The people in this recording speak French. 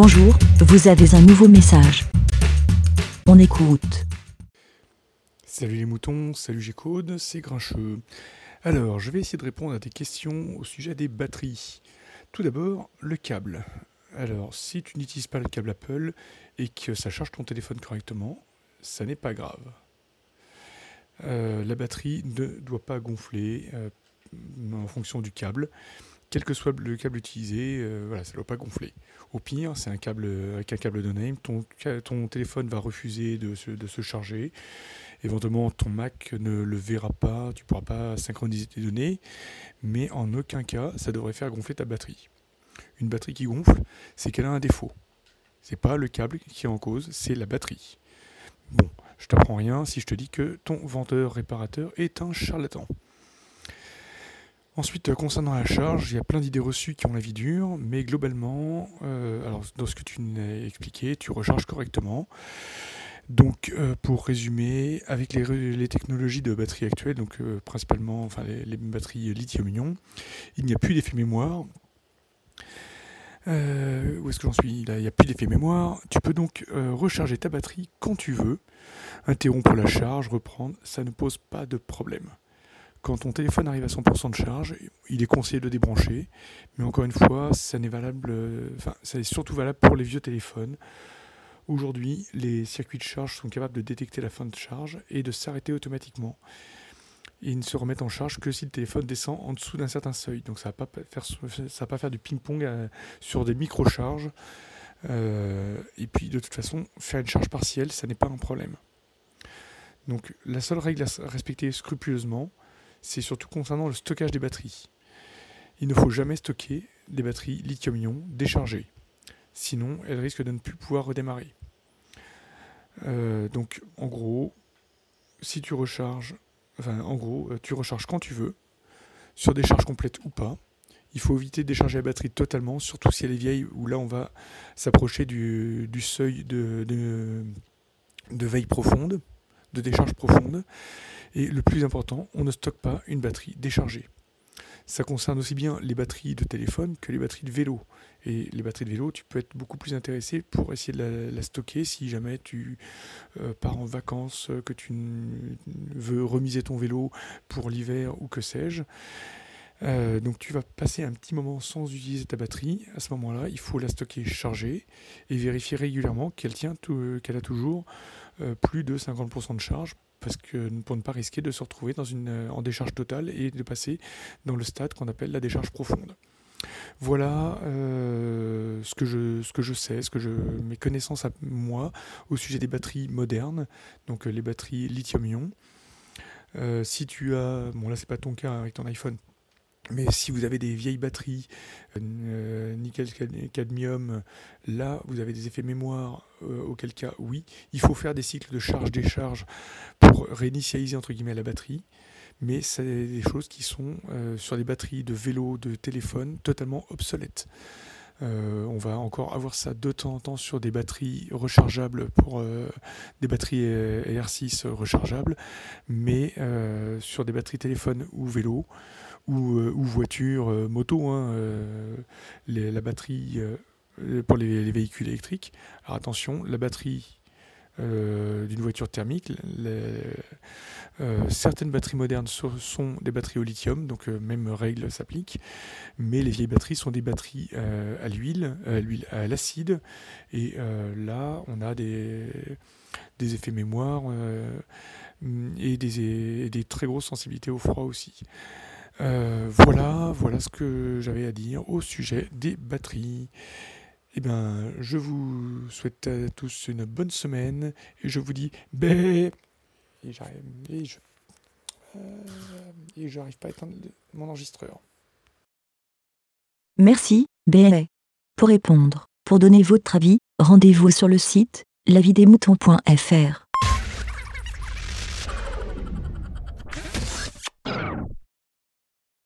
Bonjour, vous avez un nouveau message. On écoute. Salut les moutons, salut G-Code, c'est Grincheux. Alors, je vais essayer de répondre à des questions au sujet des batteries. Tout d'abord, le câble. Alors, si tu n'utilises pas le câble Apple et que ça charge ton téléphone correctement, ça n'est pas grave. Euh, la batterie ne doit pas gonfler euh, en fonction du câble. Quel que soit le câble utilisé, euh, voilà, ça ne doit pas gonfler. Au pire, c'est un câble avec un câble de name, ton, ton téléphone va refuser de se, de se, charger. Éventuellement, ton Mac ne le verra pas, tu ne pourras pas synchroniser tes données, mais en aucun cas, ça devrait faire gonfler ta batterie. Une batterie qui gonfle, c'est qu'elle a un défaut. C'est pas le câble qui est en cause, c'est la batterie. Bon, je t'apprends rien si je te dis que ton vendeur réparateur est un charlatan. Ensuite, concernant la charge, il y a plein d'idées reçues qui ont la vie dure, mais globalement, euh, alors dans ce que tu m'as expliqué, tu recharges correctement. Donc, euh, pour résumer, avec les, technologies de batterie actuelles, donc euh, principalement enfin, les, batteries lithium-ion, il n'y a plus d'effet mémoire. où est-ce que j'en suis? Il n'y a plus d'effet mémoire. Tu peux donc recharger ta batterie quand tu veux, interrompre la charge, reprendre, ça ne pose pas de problème. Quand ton téléphone arrive à 100% de charge, il est conseillé de débrancher, mais encore une fois, ça n'est valable, enfin, ça est surtout valable pour les vieux téléphones. Aujourd'hui, les circuits de charge sont capables de détecter la fin de charge et de s'arrêter automatiquement. Ils ne se remettent en charge que si le téléphone descend en dessous d'un certain seuil. Donc ça ne va pas faire, va pas faire du ping-pong euh, sur des micro-charges. Euh, et puis de toute façon, faire une charge partielle, ça n'est pas un problème. Donc la seule règle à respecter scrupuleusement, c'est surtout concernant le stockage des batteries. Il ne faut jamais stocker des batteries lithium-ion déchargées. Sinon, elles risquent de ne plus pouvoir redémarrer. Euh, donc, en gros, si tu recharges, enfin, en gros, euh, tu recharges quand tu veux, sur des charges complètes ou pas. Il faut éviter de décharger la batterie totalement, surtout si elle est vieille, où là on va s'approcher du, seuil de, de veille profonde, de décharge profonde. Et le plus important, on ne stocke pas une batterie déchargée. Ça concerne aussi bien les batteries de téléphone que les batteries de vélo. Et les batteries de vélo, tu peux être beaucoup plus intéressé pour essayer de la, stocker si jamais tu euh, pars en vacances, que tu veux remiser ton vélo pour l'hiver ou que sais-je. Euh, donc tu vas passer un petit moment sans utiliser ta batterie. À ce moment-là, il faut la stocker chargée et vérifier régulièrement qu'elle tient, qu'elle a toujours euh, plus de 50% de charge parce que pour ne pas risquer de se retrouver dans une, euh, en décharge totale et de passer dans le stade qu'on appelle la décharge profonde. Voilà euh, ce, que je, ce que je sais, ce que je, mes connaissances à moi au sujet des batteries modernes, donc les batteries lithium-ion. si tu as, bon là c'est pas ton cas avec ton iPhone, mais si vous avez des vieilles batteries, euh, nickel cadmium, là vous avez des effets mémoire, euh, auquel cas oui, il faut faire des cycles de charge-décharge pour réinitialiser entre guillemets la batterie. Mais c'est des choses qui sont euh, sur des batteries de vélo, de téléphone, totalement obsolètes. On va encore avoir ça de temps en temps sur des batteries rechargeables pour des batteries R6 rechargeables, mais sur des batteries téléphone ou vélo, ou, euh, voiture, euh, moto, hein, euh, la batterie pour les, véhicules électriques. Alors attention, la batterie d'une voiture thermique, certaines batteries modernes sont des batteries au lithium, donc même règle s'applique, mais les vieilles batteries sont des batteries à l'huile, à l'huile à l'acide, et là on a des, des effets mémoire et des, très grosses sensibilités au froid aussi. Euh, voilà ce que j'avais à dire au sujet des batteries. Eh bien, je vous souhaite à tous une bonne semaine et je vous dis bé et j'arrive et je euh, j'arrive pas à éteindre mon enregistreur. Merci, bé. Pour répondre, pour donner votre avis, rendez-vous sur le site lavidemouton.fr.